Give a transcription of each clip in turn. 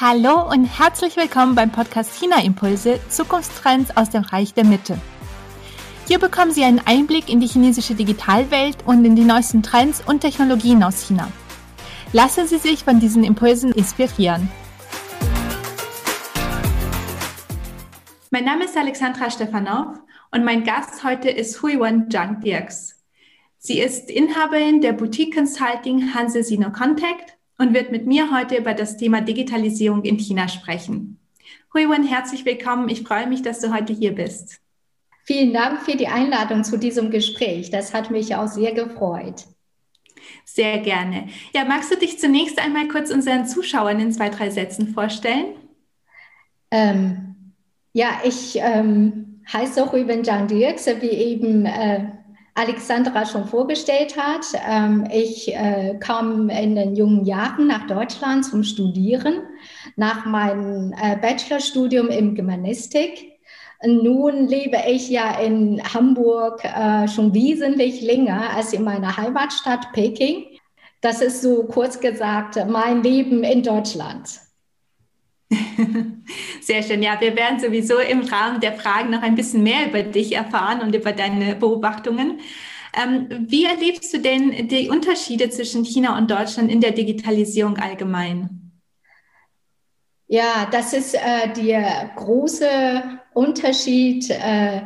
Hallo und herzlich willkommen beim Podcast China Impulse Zukunftstrends aus dem Reich der Mitte. Hier bekommen Sie einen Einblick in die chinesische Digitalwelt und in die neuesten Trends und Technologien aus China. Lassen Sie sich von diesen Impulsen inspirieren. Mein Name ist Alexandra Stefanov und mein Gast heute ist Huiwen Zhang Dirks. Sie ist Inhaberin der Boutique Consulting Hanse Sino Contact und wird mit mir heute über das Thema Digitalisierung in China sprechen. Huiwen, herzlich willkommen. Ich freue mich, dass du heute hier bist. Vielen Dank für die Einladung zu diesem Gespräch. Das hat mich auch sehr gefreut. Sehr gerne. Ja, magst du dich zunächst einmal kurz unseren Zuschauern in zwei, drei Sätzen vorstellen? Ähm, ja, ich ähm, heiße Ruben Zhang Dirks, wie eben äh, Alexandra schon vorgestellt hat. Ähm, ich äh, kam in den jungen Jahren nach Deutschland zum Studieren, nach meinem äh, Bachelorstudium in Germanistik. Nun lebe ich ja in Hamburg äh, schon wesentlich länger als in meiner Heimatstadt Peking. Das ist so kurz gesagt mein Leben in Deutschland. Sehr schön. Ja, wir werden sowieso im Rahmen der Fragen noch ein bisschen mehr über dich erfahren und über deine Beobachtungen. Ähm, wie erlebst du denn die Unterschiede zwischen China und Deutschland in der Digitalisierung allgemein? Ja, das ist äh, der große Unterschied äh,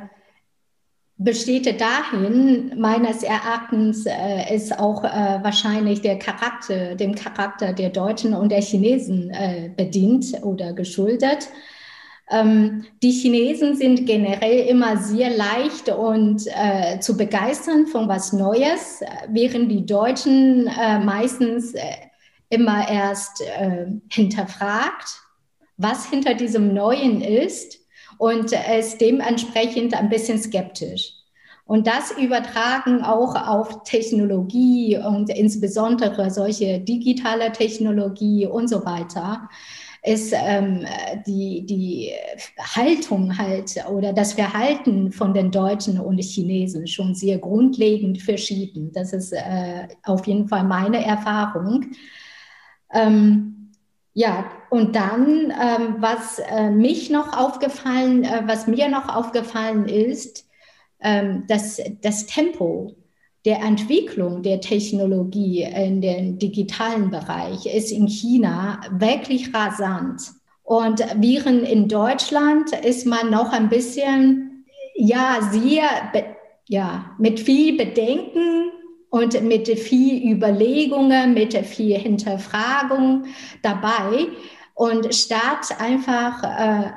besteht dahin, meines Erachtens äh, ist auch äh, wahrscheinlich der Charakter, dem Charakter der Deutschen und der Chinesen äh, bedient oder geschuldet. Ähm, die Chinesen sind generell immer sehr leicht und äh, zu begeistern von was Neues, während die Deutschen äh, meistens äh, immer erst hinterfragt, was hinter diesem Neuen ist und ist dementsprechend ein bisschen skeptisch. Und das übertragen auch auf Technologie und insbesondere solche digitale Technologie und so weiter ist ähm, die, die Haltung halt oder das Verhalten von den Deutschen und Chinesen schon sehr grundlegend verschieden. Das ist äh, auf jeden Fall meine Erfahrung. Ähm, ja, und dann, ähm, was äh, mich noch aufgefallen, äh, was mir noch aufgefallen ist, ähm, dass das Tempo der Entwicklung der Technologie in dem digitalen Bereich ist in China wirklich rasant. Und während in Deutschland ist man noch ein bisschen, ja, sehr, ja, mit viel Bedenken und mit viel Überlegungen, mit viel Hinterfragung dabei. Und statt einfach äh,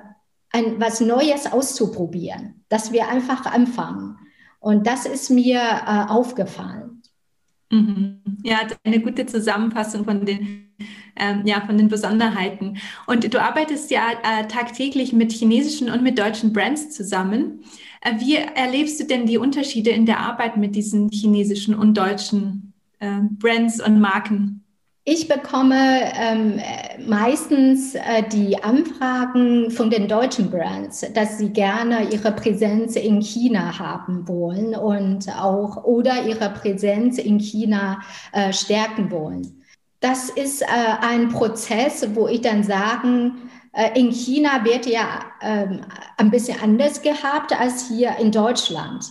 ein, was Neues auszuprobieren, dass wir einfach anfangen. Und das ist mir äh, aufgefallen. Mhm. Ja, eine gute Zusammenfassung von den, ähm, ja, von den Besonderheiten. Und du arbeitest ja äh, tagtäglich mit chinesischen und mit deutschen Brands zusammen. Äh, wie erlebst du denn die Unterschiede in der Arbeit mit diesen chinesischen und deutschen äh, Brands und Marken? Ich bekomme ähm, meistens äh, die Anfragen von den deutschen Brands, dass sie gerne ihre Präsenz in China haben wollen und auch oder ihre Präsenz in China äh, stärken wollen. Das ist äh, ein Prozess, wo ich dann sagen, in China wird ja ähm, ein bisschen anders gehabt als hier in Deutschland.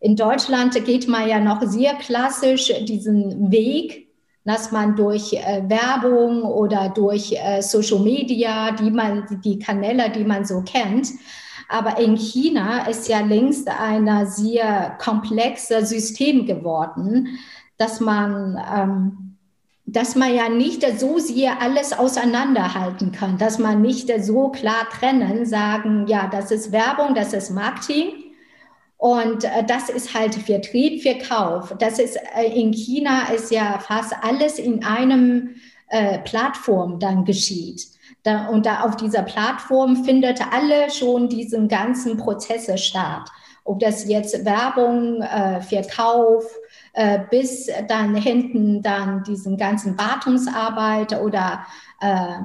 In Deutschland geht man ja noch sehr klassisch diesen Weg, dass man durch äh, Werbung oder durch äh, Social Media, die man, die Kanäle, die man so kennt, aber in China ist ja längst ein sehr komplexes System geworden, dass man, ähm, dass man ja nicht so sehr alles auseinanderhalten kann, dass man nicht so klar trennen, sagen, ja, das ist Werbung, das ist Marketing und äh, das ist halt Vertrieb, Verkauf. Das ist äh, in China ist ja fast alles in einem äh, Plattform dann geschieht. Da, und da auf dieser Plattform findet alle schon diesen ganzen Prozesse statt. Ob das jetzt Werbung, äh, Verkauf, äh, bis dann hinten dann diesen ganzen Wartungsarbeit oder äh,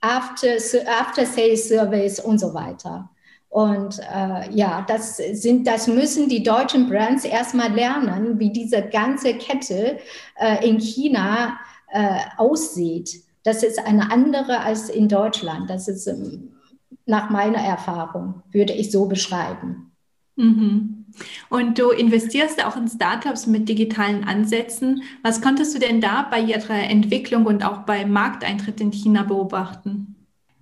After, After Sales Service und so weiter. Und äh, ja, das, sind, das müssen die deutschen Brands erstmal lernen, wie diese ganze Kette äh, in China äh, aussieht. Das ist eine andere als in Deutschland. Das ist ähm, nach meiner Erfahrung, würde ich so beschreiben. Mhm. Und du investierst auch in Startups mit digitalen Ansätzen. Was konntest du denn da bei ihrer Entwicklung und auch beim Markteintritt in China beobachten?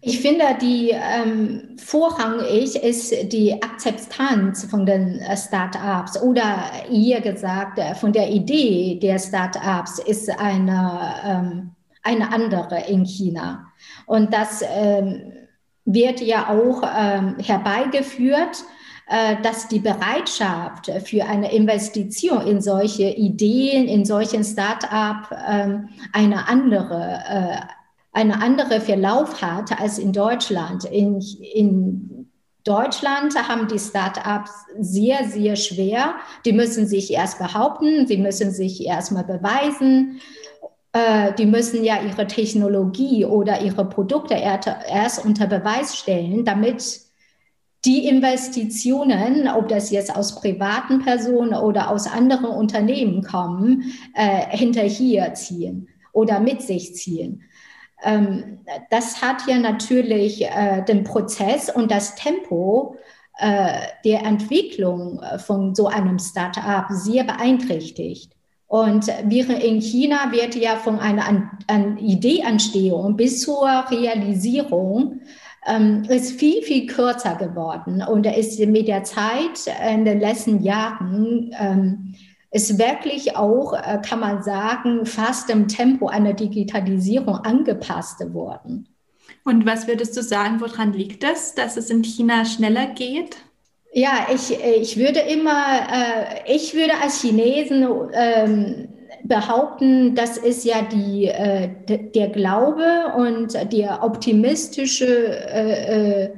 Ich finde, die ähm, vorrangig ist die Akzeptanz von den äh, Startups oder eher gesagt äh, von der Idee der Startups ist eine, ähm, eine andere in China. Und das ähm, wird ja auch ähm, herbeigeführt, dass die Bereitschaft für eine Investition in solche Ideen, in solchen Start-up ähm, eine andere äh, eine andere Verlauf hat als in Deutschland. In, in Deutschland haben die Start-ups sehr, sehr schwer. Die müssen sich erst behaupten, sie müssen sich erstmal beweisen. Äh, die müssen ja ihre Technologie oder ihre Produkte erst unter Beweis stellen, damit die Investitionen, ob das jetzt aus privaten Personen oder aus anderen Unternehmen kommen, äh, hinterher ziehen oder mit sich ziehen. Ähm, das hat ja natürlich äh, den Prozess und das Tempo äh, der Entwicklung von so einem Start-up sehr beeinträchtigt. Und während in China wird ja von einer an, an Ideeentstehung bis zur Realisierung ähm, ist viel, viel kürzer geworden und ist mit der Zeit in den letzten Jahren ähm, ist wirklich auch, äh, kann man sagen, fast im Tempo einer Digitalisierung angepasst worden. Und was würdest du sagen, woran liegt das, dass es in China schneller geht? Ja, ich, ich würde immer, äh, ich würde als Chinesen ähm, behaupten, das ist ja die, äh, der Glaube und der optimistische, äh, äh,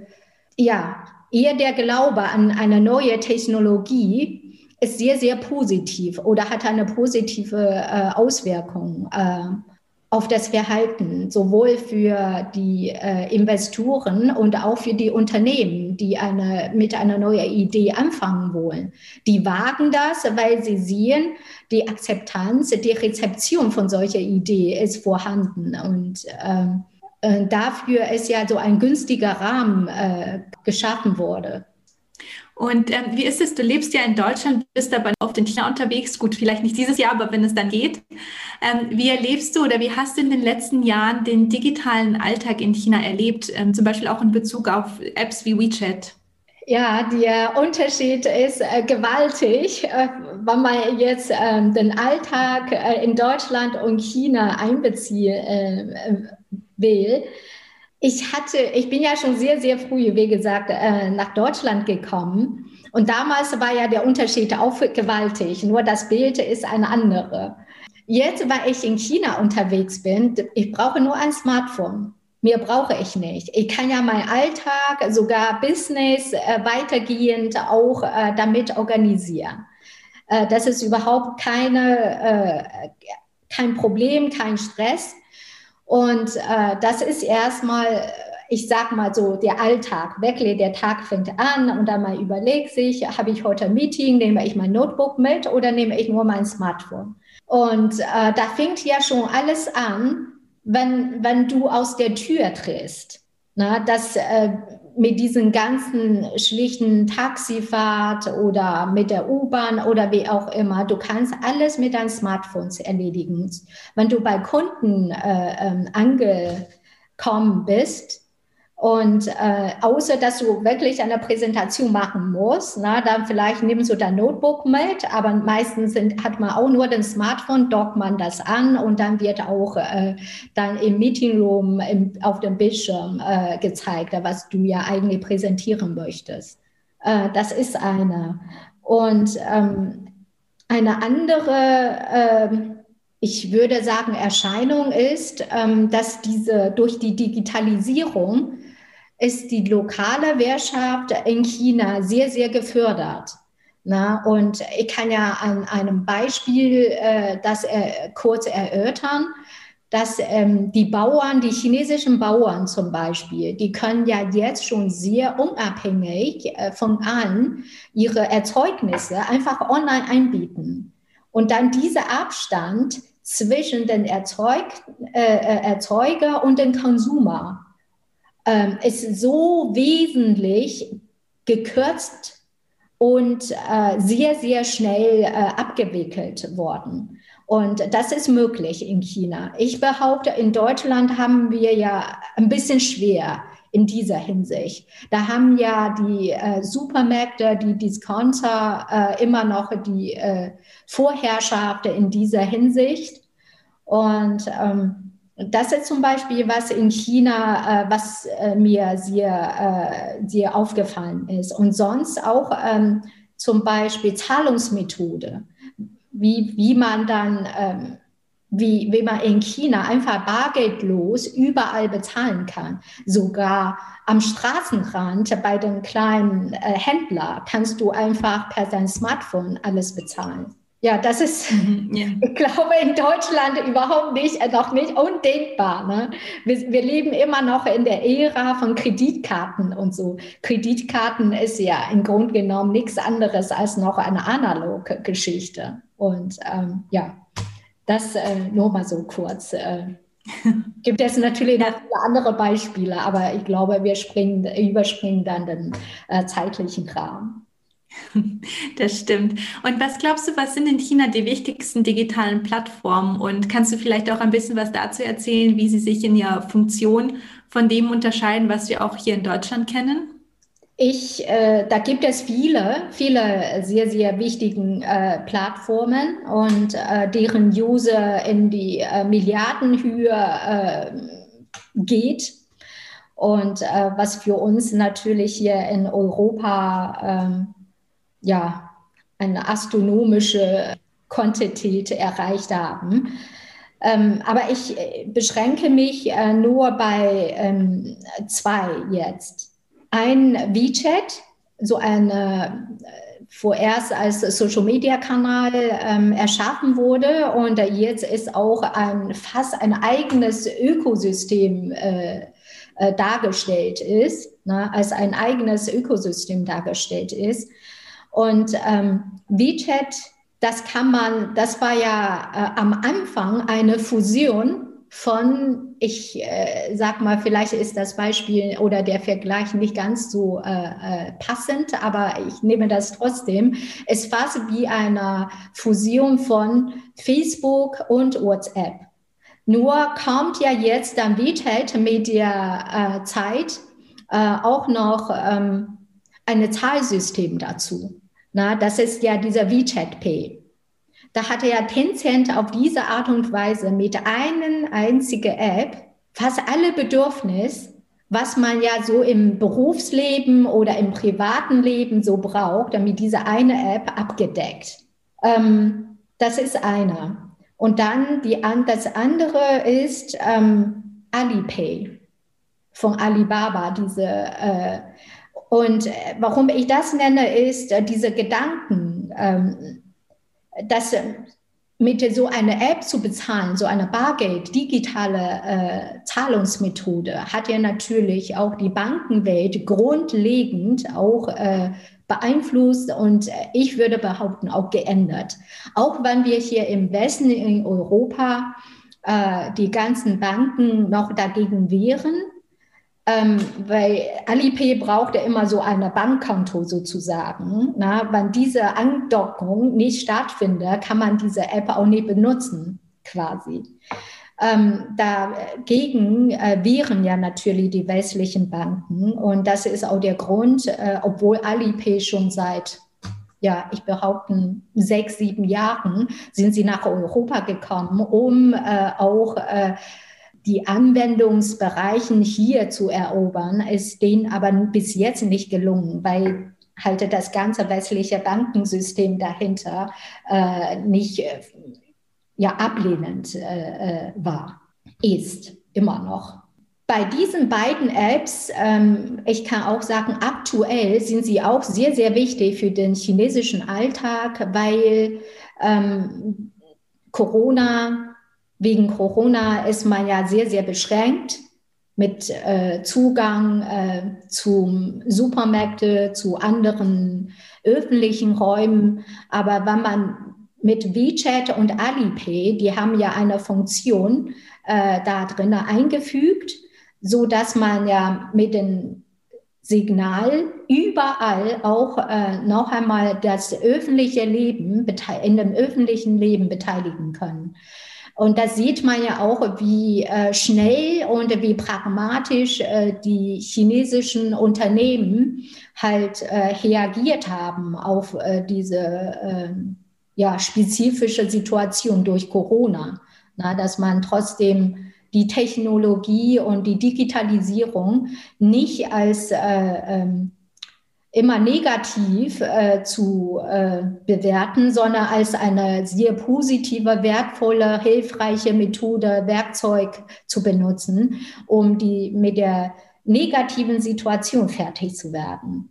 ja, eher der Glaube an eine neue Technologie, ist sehr, sehr positiv oder hat eine positive äh, Auswirkung äh, auf das Verhalten, sowohl für die äh, Investoren und auch für die Unternehmen, die eine, mit einer neuen Idee anfangen wollen. Die wagen das, weil sie sehen, die Akzeptanz, die Rezeption von solcher Idee ist vorhanden. Und ähm, äh, dafür ist ja so ein günstiger Rahmen äh, geschaffen worden. Und ähm, wie ist es? Du lebst ja in Deutschland, bist aber oft in China unterwegs. Gut, vielleicht nicht dieses Jahr, aber wenn es dann geht. Ähm, wie erlebst du oder wie hast du in den letzten Jahren den digitalen Alltag in China erlebt? Ähm, zum Beispiel auch in Bezug auf Apps wie WeChat? Ja, der Unterschied ist äh, gewaltig, äh, wenn man jetzt äh, den Alltag äh, in Deutschland und China einbeziehen äh, will ich hatte, ich bin ja schon sehr, sehr früh, wie gesagt, äh, nach Deutschland gekommen. Und damals war ja der Unterschied auch gewaltig. Nur das Bild ist ein andere. Jetzt, weil ich in China unterwegs bin, ich brauche nur ein Smartphone. Mehr brauche ich nicht. Ich kann ja meinen Alltag, sogar Business äh, weitergehend auch äh, damit organisieren. Das ist überhaupt keine, kein Problem, kein Stress. Und äh, das ist erstmal, ich sag mal so, der Alltag. Wirklich, der Tag fängt an und dann mal überlegt sich, habe ich heute ein Meeting, nehme ich mein Notebook mit oder nehme ich nur mein Smartphone? Und äh, da fängt ja schon alles an, wenn, wenn du aus der Tür trittst. Na, das, äh, mit diesen ganzen schlichten Taxifahrt oder mit der U-Bahn oder wie auch immer, du kannst alles mit deinen Smartphones erledigen. Wenn du bei Kunden äh, ähm, angekommen bist, und äh, außer dass du wirklich eine Präsentation machen musst, na, dann vielleicht nimmst du dein Notebook mit, aber meistens sind, hat man auch nur den Smartphone, dockt man das an und dann wird auch äh, dann im Meeting Room im, auf dem Bildschirm äh, gezeigt, was du ja eigentlich präsentieren möchtest. Äh, das ist eine. Und ähm, eine andere, ähm, ich würde sagen, Erscheinung ist, ähm, dass diese durch die Digitalisierung ist die lokale Wirtschaft in China sehr, sehr gefördert. Na, und ich kann ja an einem Beispiel äh, das äh, kurz erörtern, dass ähm, die Bauern, die chinesischen Bauern zum Beispiel, die können ja jetzt schon sehr unabhängig äh, von allen ihre Erzeugnisse einfach online einbieten. Und dann dieser Abstand zwischen den Erzeug, äh, äh, Erzeuger und den Konsumer ähm, ist so wesentlich gekürzt und äh, sehr, sehr schnell äh, abgewickelt worden. Und das ist möglich in China. Ich behaupte, in Deutschland haben wir ja ein bisschen schwer in dieser Hinsicht. Da haben ja die äh, Supermärkte, die Discounter äh, immer noch die äh, Vorherrschaft in dieser Hinsicht. Und ähm, das ist zum Beispiel was in China, äh, was äh, mir sehr, äh, sehr aufgefallen ist. Und sonst auch ähm, zum Beispiel Zahlungsmethode, wie, wie man dann ähm, wie, wie man in China einfach bargeldlos überall bezahlen kann. Sogar am Straßenrand bei den kleinen äh, Händlern kannst du einfach per dein Smartphone alles bezahlen. Ja, das ist, mhm, ja. ich glaube, in Deutschland überhaupt nicht, äh, noch nicht undenkbar. Ne? Wir, wir, leben immer noch in der Ära von Kreditkarten und so. Kreditkarten ist ja im Grunde genommen nichts anderes als noch eine analoge Geschichte. Und ähm, ja, das äh, nur mal so kurz. Äh, gibt es natürlich noch viele andere Beispiele, aber ich glaube, wir springen, überspringen dann den äh, zeitlichen Rahmen. Das stimmt. Und was glaubst du, was sind in China die wichtigsten digitalen Plattformen? Und kannst du vielleicht auch ein bisschen was dazu erzählen, wie sie sich in ihrer Funktion von dem unterscheiden, was wir auch hier in Deutschland kennen? Ich, äh, da gibt es viele, viele sehr, sehr wichtigen äh, Plattformen und äh, deren User in die äh, Milliardenhöhe äh, geht. Und äh, was für uns natürlich hier in Europa ähm, ja eine astronomische Quantität erreicht haben. Ähm, aber ich beschränke mich nur bei ähm, zwei jetzt ein WeChat, so eine äh, vorerst als Social-Media-Kanal ähm, erschaffen wurde und jetzt ist auch ein, fast ein eigenes Ökosystem äh, äh, dargestellt ist, ne, als ein eigenes Ökosystem dargestellt ist. Und ähm, WeChat, das kann man, das war ja äh, am Anfang eine Fusion von, ich äh, sag mal, vielleicht ist das Beispiel oder der Vergleich nicht ganz so äh, äh, passend, aber ich nehme das trotzdem. Es fast wie eine Fusion von Facebook und WhatsApp. Nur kommt ja jetzt dann WeChat mit der äh, Zeit äh, auch noch ähm, ein Zahlsystem dazu. Na, das ist ja dieser WeChat Pay. Da hatte ja Tencent auf diese Art und Weise mit einer einzigen App fast alle Bedürfnisse, was man ja so im Berufsleben oder im privaten Leben so braucht, damit diese eine App abgedeckt. Ähm, das ist einer. Und dann die, das andere ist ähm, Alipay von Alibaba, diese äh, und äh, warum ich das nenne, ist äh, diese Gedanken, ähm, dass ähm, mit so einer App zu bezahlen, so eine Bargeld, digitale äh, Zahlungsmethode, hat ja natürlich auch die Bankenwelt grundlegend auch äh, beeinflusst und äh, ich würde behaupten auch geändert. Auch wenn wir hier im Westen in Europa äh, die ganzen Banken noch dagegen wehren, ähm, weil Alipay braucht ja immer so ein Bankkonto sozusagen. Na, wenn diese Andockung nicht stattfindet, kann man diese App auch nicht benutzen, quasi. Ähm, dagegen äh, wehren ja natürlich die westlichen Banken und das ist auch der Grund, äh, obwohl Alipay schon seit ja, ich behaupte, sechs, sieben Jahren sind sie nach Europa gekommen, um äh, auch äh, die Anwendungsbereichen hier zu erobern, ist denen aber bis jetzt nicht gelungen, weil halt das ganze westliche Bankensystem dahinter äh, nicht äh, ja, ablehnend äh, äh, war, ist immer noch. Bei diesen beiden Apps, ähm, ich kann auch sagen, aktuell sind sie auch sehr, sehr wichtig für den chinesischen Alltag, weil ähm, Corona Wegen Corona ist man ja sehr, sehr beschränkt mit äh, Zugang äh, zu Supermärkte, zu anderen öffentlichen Räumen. Aber wenn man mit WeChat und Alipay, die haben ja eine Funktion äh, da drin eingefügt, so dass man ja mit dem Signal überall auch äh, noch einmal das öffentliche Leben in dem öffentlichen Leben beteiligen können. Und da sieht man ja auch, wie äh, schnell und wie pragmatisch äh, die chinesischen Unternehmen halt äh, reagiert haben auf äh, diese ähm, ja, spezifische Situation durch Corona. Na, dass man trotzdem die Technologie und die Digitalisierung nicht als äh, ähm, immer negativ äh, zu äh, bewerten, sondern als eine sehr positive, wertvolle, hilfreiche Methode, Werkzeug zu benutzen, um die mit der negativen Situation fertig zu werden.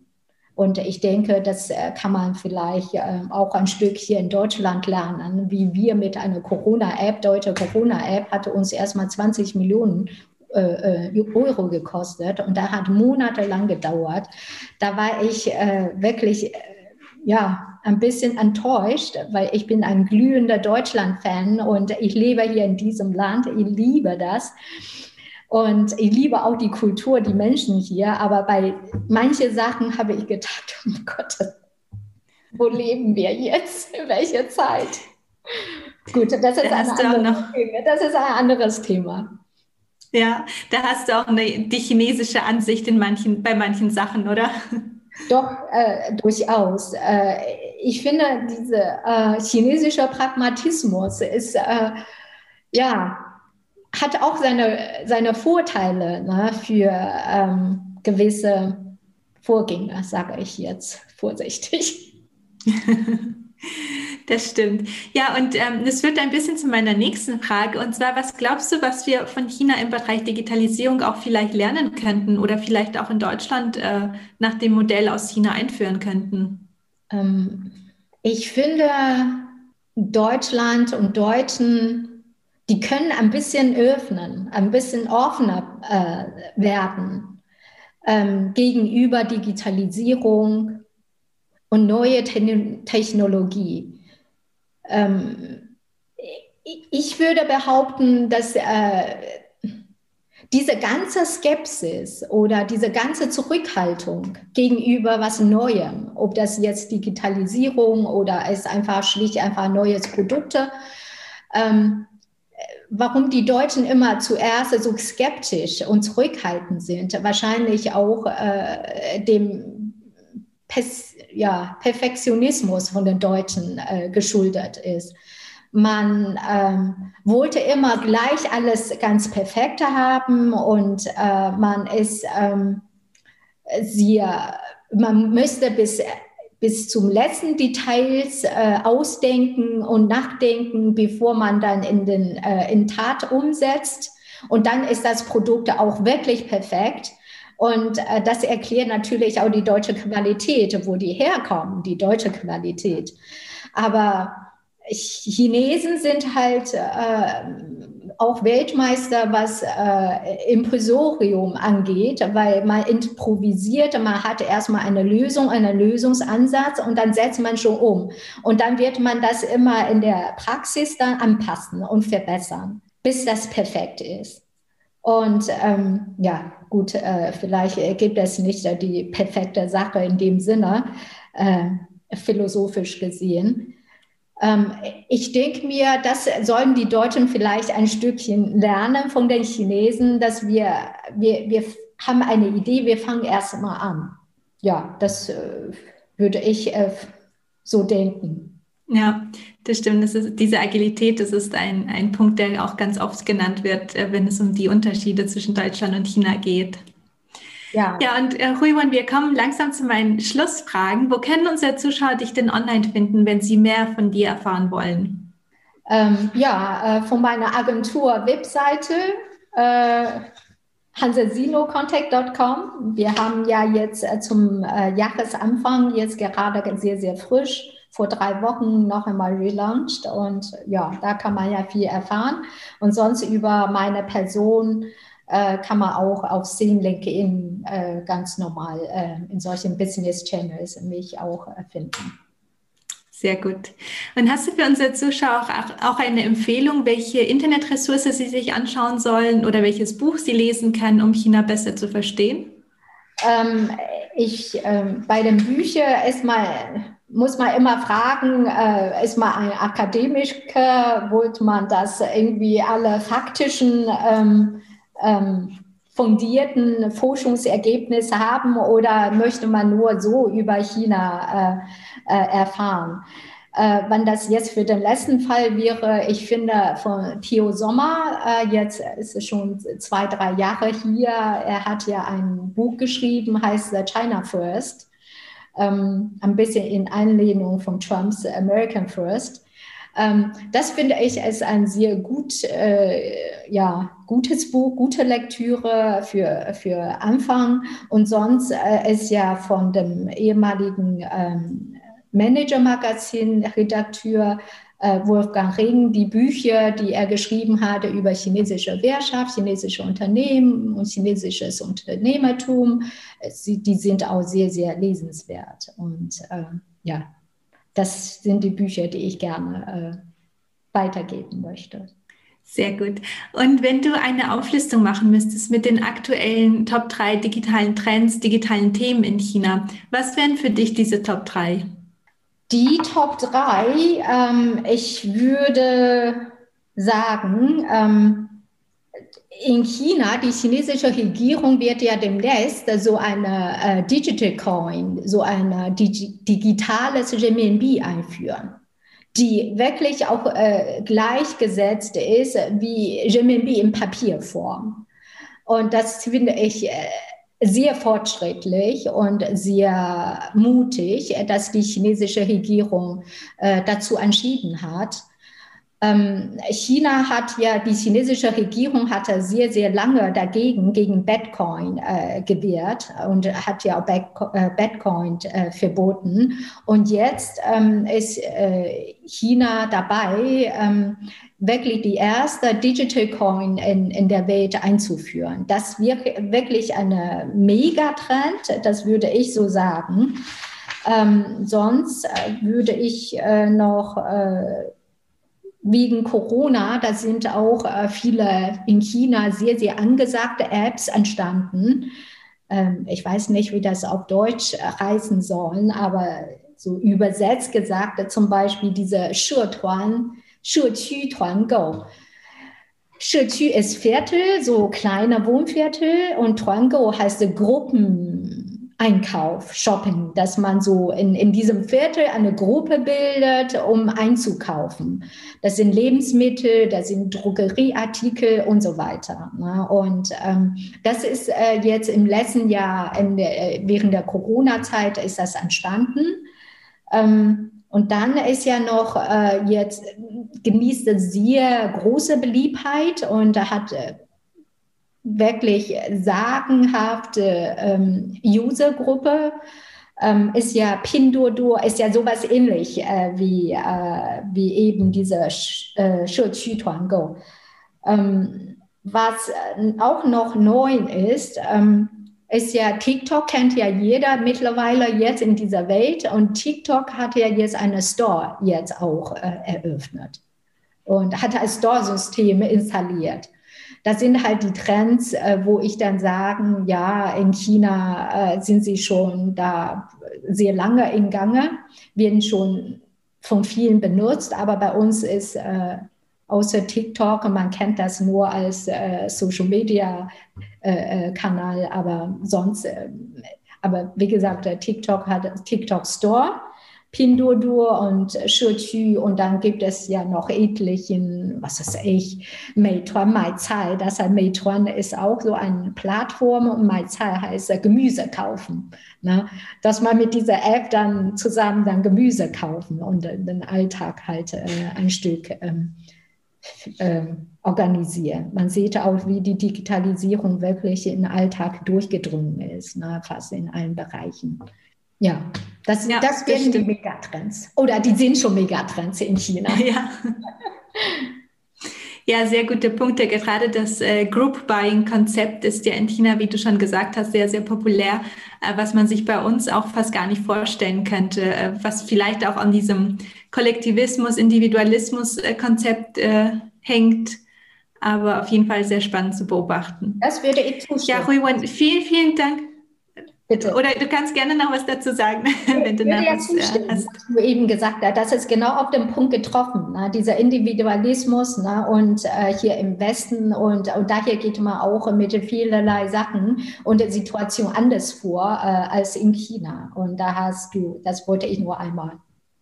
Und ich denke, das äh, kann man vielleicht äh, auch ein Stück hier in Deutschland lernen, wie wir mit einer Corona-App, deutsche Corona-App, hatte uns erstmal 20 Millionen Euro gekostet und da hat monatelang gedauert. Da war ich wirklich ja, ein bisschen enttäuscht, weil ich bin ein glühender Deutschland-Fan und ich lebe hier in diesem Land, ich liebe das. Und ich liebe auch die Kultur, die Menschen hier. Aber bei manchen Sachen habe ich gedacht, oh Gott, wo leben wir jetzt? In welcher Zeit? Gut, das ist, ein anderes, Thema. das ist ein anderes Thema. Ja, da hast du auch eine, die chinesische Ansicht in manchen, bei manchen Sachen, oder? Doch, äh, durchaus. Äh, ich finde, dieser äh, chinesische Pragmatismus ist, äh, ja, hat auch seine, seine Vorteile ne, für ähm, gewisse Vorgänger, sage ich jetzt vorsichtig. Das stimmt. Ja, und ähm, das führt ein bisschen zu meiner nächsten Frage. Und zwar, was glaubst du, was wir von China im Bereich Digitalisierung auch vielleicht lernen könnten oder vielleicht auch in Deutschland äh, nach dem Modell aus China einführen könnten? Ähm, ich finde, Deutschland und Deutschen die können ein bisschen öffnen, ein bisschen offener äh, werden ähm, gegenüber Digitalisierung und neue Te Technologie. Ähm, ich würde behaupten, dass äh, diese ganze Skepsis oder diese ganze Zurückhaltung gegenüber was Neuem, ob das jetzt Digitalisierung oder es einfach schlicht einfach neues Produkte, ähm, warum die Deutschen immer zuerst so skeptisch und zurückhaltend sind, wahrscheinlich auch äh, dem Pes ja, Perfektionismus von den Deutschen äh, geschuldet ist. Man ähm, wollte immer gleich alles ganz perfekt haben und äh, man ist ähm, sehr, man müsste bis bis zum letzten Details äh, ausdenken und nachdenken, bevor man dann in, den, äh, in Tat umsetzt. Und dann ist das Produkt auch wirklich perfekt. Und äh, das erklärt natürlich auch die deutsche Qualität, wo die herkommen, die deutsche Qualität. Aber Chinesen sind halt äh, auch Weltmeister, was äh, Impresorium angeht, weil man improvisiert, man hat erstmal eine Lösung, einen Lösungsansatz und dann setzt man schon um. Und dann wird man das immer in der Praxis dann anpassen und verbessern, bis das perfekt ist. Und ähm, ja, gut, äh, vielleicht gibt es nicht die perfekte Sache in dem Sinne, äh, philosophisch gesehen. Ähm, ich denke mir, das sollen die Deutschen vielleicht ein Stückchen lernen von den Chinesen, dass wir, wir, wir haben eine Idee, wir fangen erst mal an. Ja, das äh, würde ich äh, so denken. Ja, das stimmt. Das ist, diese Agilität, das ist ein, ein Punkt, der auch ganz oft genannt wird, äh, wenn es um die Unterschiede zwischen Deutschland und China geht. Ja, ja und äh, Ruiwan, wir kommen langsam zu meinen Schlussfragen. Wo können unsere Zuschauer dich denn online finden, wenn sie mehr von dir erfahren wollen? Ähm, ja, äh, von meiner Agentur Webseite äh, hansesinocontact.com. Wir haben ja jetzt äh, zum äh, Jahresanfang jetzt gerade sehr, sehr frisch vor drei Wochen noch einmal relaunched und ja, da kann man ja viel erfahren. Und sonst über meine Person äh, kann man auch auf Sing LinkedIn äh, ganz normal äh, in solchen Business Channels mich auch finden. Sehr gut. Und hast du für unsere Zuschauer auch, auch eine Empfehlung, welche Internetressource sie sich anschauen sollen oder welches Buch sie lesen können, um China besser zu verstehen? Ähm, ich, ähm, bei den Büchern ist mal, muss man immer fragen, äh, ist man ein Akademiker, wollte man das irgendwie alle faktischen ähm, ähm, fundierten Forschungsergebnisse haben oder möchte man nur so über China äh, äh, erfahren? Äh, wenn das jetzt für den letzten Fall wäre, ich finde von Theo Sommer, äh, jetzt ist es schon zwei, drei Jahre hier, er hat ja ein Buch geschrieben, heißt China First, ähm, ein bisschen in Einlehnung von Trumps American First. Ähm, das finde ich ist ein sehr gut, äh, ja, gutes Buch, gute Lektüre für, für Anfang. Und sonst äh, ist ja von dem ehemaligen ähm, Manager-Magazin-Redakteur Wolfgang Ring die Bücher, die er geschrieben hatte über chinesische Wirtschaft, chinesische Unternehmen und chinesisches Unternehmertum, äh, die sind auch sehr, sehr lesenswert. Und äh, ja, das sind die Bücher, die ich gerne äh, weitergeben möchte. Sehr gut. Und wenn du eine Auflistung machen müsstest mit den aktuellen Top 3 digitalen Trends, digitalen Themen in China, was wären für dich diese Top 3? Die Top 3, ähm, ich würde sagen, ähm, in China, die chinesische Regierung wird ja demnächst so eine äh, Digital Coin, so ein Digi digitales Renminbi einführen, die wirklich auch äh, gleichgesetzt ist wie Renminbi in Papierform. Und das finde ich äh, sehr fortschrittlich und sehr mutig, dass die chinesische Regierung äh, dazu entschieden hat. Ähm, China hat ja, die chinesische Regierung hatte sehr, sehr lange dagegen, gegen Bitcoin äh, gewehrt und hat ja auch äh, Bitcoin äh, verboten. Und jetzt ähm, ist äh, China dabei, ähm, wirklich die erste Digital Coin in, in der Welt einzuführen. Das wäre wirklich eine Megatrend, das würde ich so sagen. Ähm, sonst äh, würde ich äh, noch wegen Corona, da sind auch äh, viele in China sehr, sehr angesagte Apps entstanden. Ähm, ich weiß nicht, wie das auf Deutsch äh, heißen sollen, aber so übersetzt gesagt, zum Beispiel diese Shutuan, Shuqu Tuangou. Shuqu ist Viertel, so kleine Wohnviertel und Tuangou heißt Gruppen. Einkauf, Shopping, dass man so in, in diesem Viertel eine Gruppe bildet, um einzukaufen. Das sind Lebensmittel, das sind Drogerieartikel und so weiter. Ne? Und ähm, das ist äh, jetzt im letzten Jahr, der, äh, während der Corona-Zeit ist das entstanden. Ähm, und dann ist ja noch äh, jetzt genießt es sehr große Beliebtheit und hat äh, wirklich sagenhafte ähm, Usergruppe ähm, ist ja Pinduoduo, ist ja sowas ähnlich äh, wie, äh, wie eben diese äh, Tuangou. Ähm, was äh, auch noch neu ist, ähm, ist ja TikTok kennt ja jeder mittlerweile jetzt in dieser Welt und TikTok hat ja jetzt eine Store jetzt auch äh, eröffnet und hat ein Store-System installiert das sind halt die Trends, äh, wo ich dann sagen, ja, in China äh, sind sie schon da sehr lange in Gange, werden schon von vielen benutzt, aber bei uns ist äh, außer TikTok, man kennt das nur als Social Media Kanal, aber sonst, aber wie gesagt, TikTok hat TikTok Store Pinduoduo und Shechü und dann gibt es ja noch etlichen, was weiß ich, Meituan Maizai. Das heißt, Meituan ist auch so eine Plattform und Maizai heißt Gemüse kaufen. Ne? Dass man mit dieser App dann zusammen dann Gemüse kaufen und den Alltag halt äh, ein Stück ähm, äh, organisieren. Man sieht auch, wie die Digitalisierung wirklich in den Alltag durchgedrungen ist, ne? fast in allen Bereichen. Ja, das, ja, das werden die Megatrends. Oder die sind schon Megatrends in China. Ja. Ja, sehr gute Punkte. Gerade das äh, Group Buying Konzept ist ja in China, wie du schon gesagt hast, sehr, sehr populär, äh, was man sich bei uns auch fast gar nicht vorstellen könnte, äh, was vielleicht auch an diesem Kollektivismus, Individualismus äh, Konzept äh, hängt. Aber auf jeden Fall sehr spannend zu beobachten. Das würde ich zustimmen. Ja, Hui vielen, vielen Dank. Bitte. Oder du kannst gerne noch was dazu sagen, wenn du noch was äh, hast. Was du eben gesagt hast, das ist genau auf den Punkt getroffen, ne? dieser Individualismus ne? und äh, hier im Westen und, und daher geht man auch mit vielerlei Sachen und der Situation anders vor äh, als in China. Und da hast du, das wollte ich nur einmal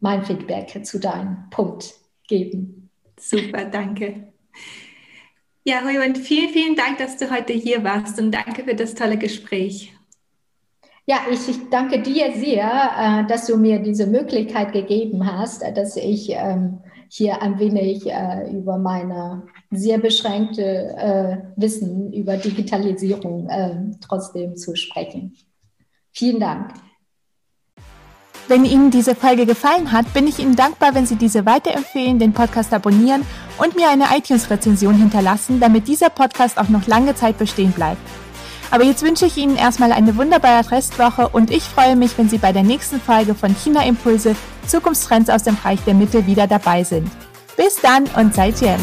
mein Feedback zu deinem Punkt geben. Super, danke. Ja, Hui, und vielen, vielen Dank, dass du heute hier warst und danke für das tolle Gespräch. Ja, ich, ich danke dir sehr, äh, dass du mir diese Möglichkeit gegeben hast, dass ich ähm, hier ein wenig äh, über meine sehr beschränkte äh, Wissen über Digitalisierung äh, trotzdem zu sprechen. Vielen Dank. Wenn Ihnen diese Folge gefallen hat, bin ich Ihnen dankbar, wenn Sie diese weiterempfehlen, den Podcast abonnieren und mir eine iTunes-Rezension hinterlassen, damit dieser Podcast auch noch lange Zeit bestehen bleibt. Aber jetzt wünsche ich Ihnen erstmal eine wunderbare Restwoche und ich freue mich, wenn Sie bei der nächsten Folge von China Impulse Zukunftstrends aus dem Reich der Mitte wieder dabei sind. Bis dann und seid Jen.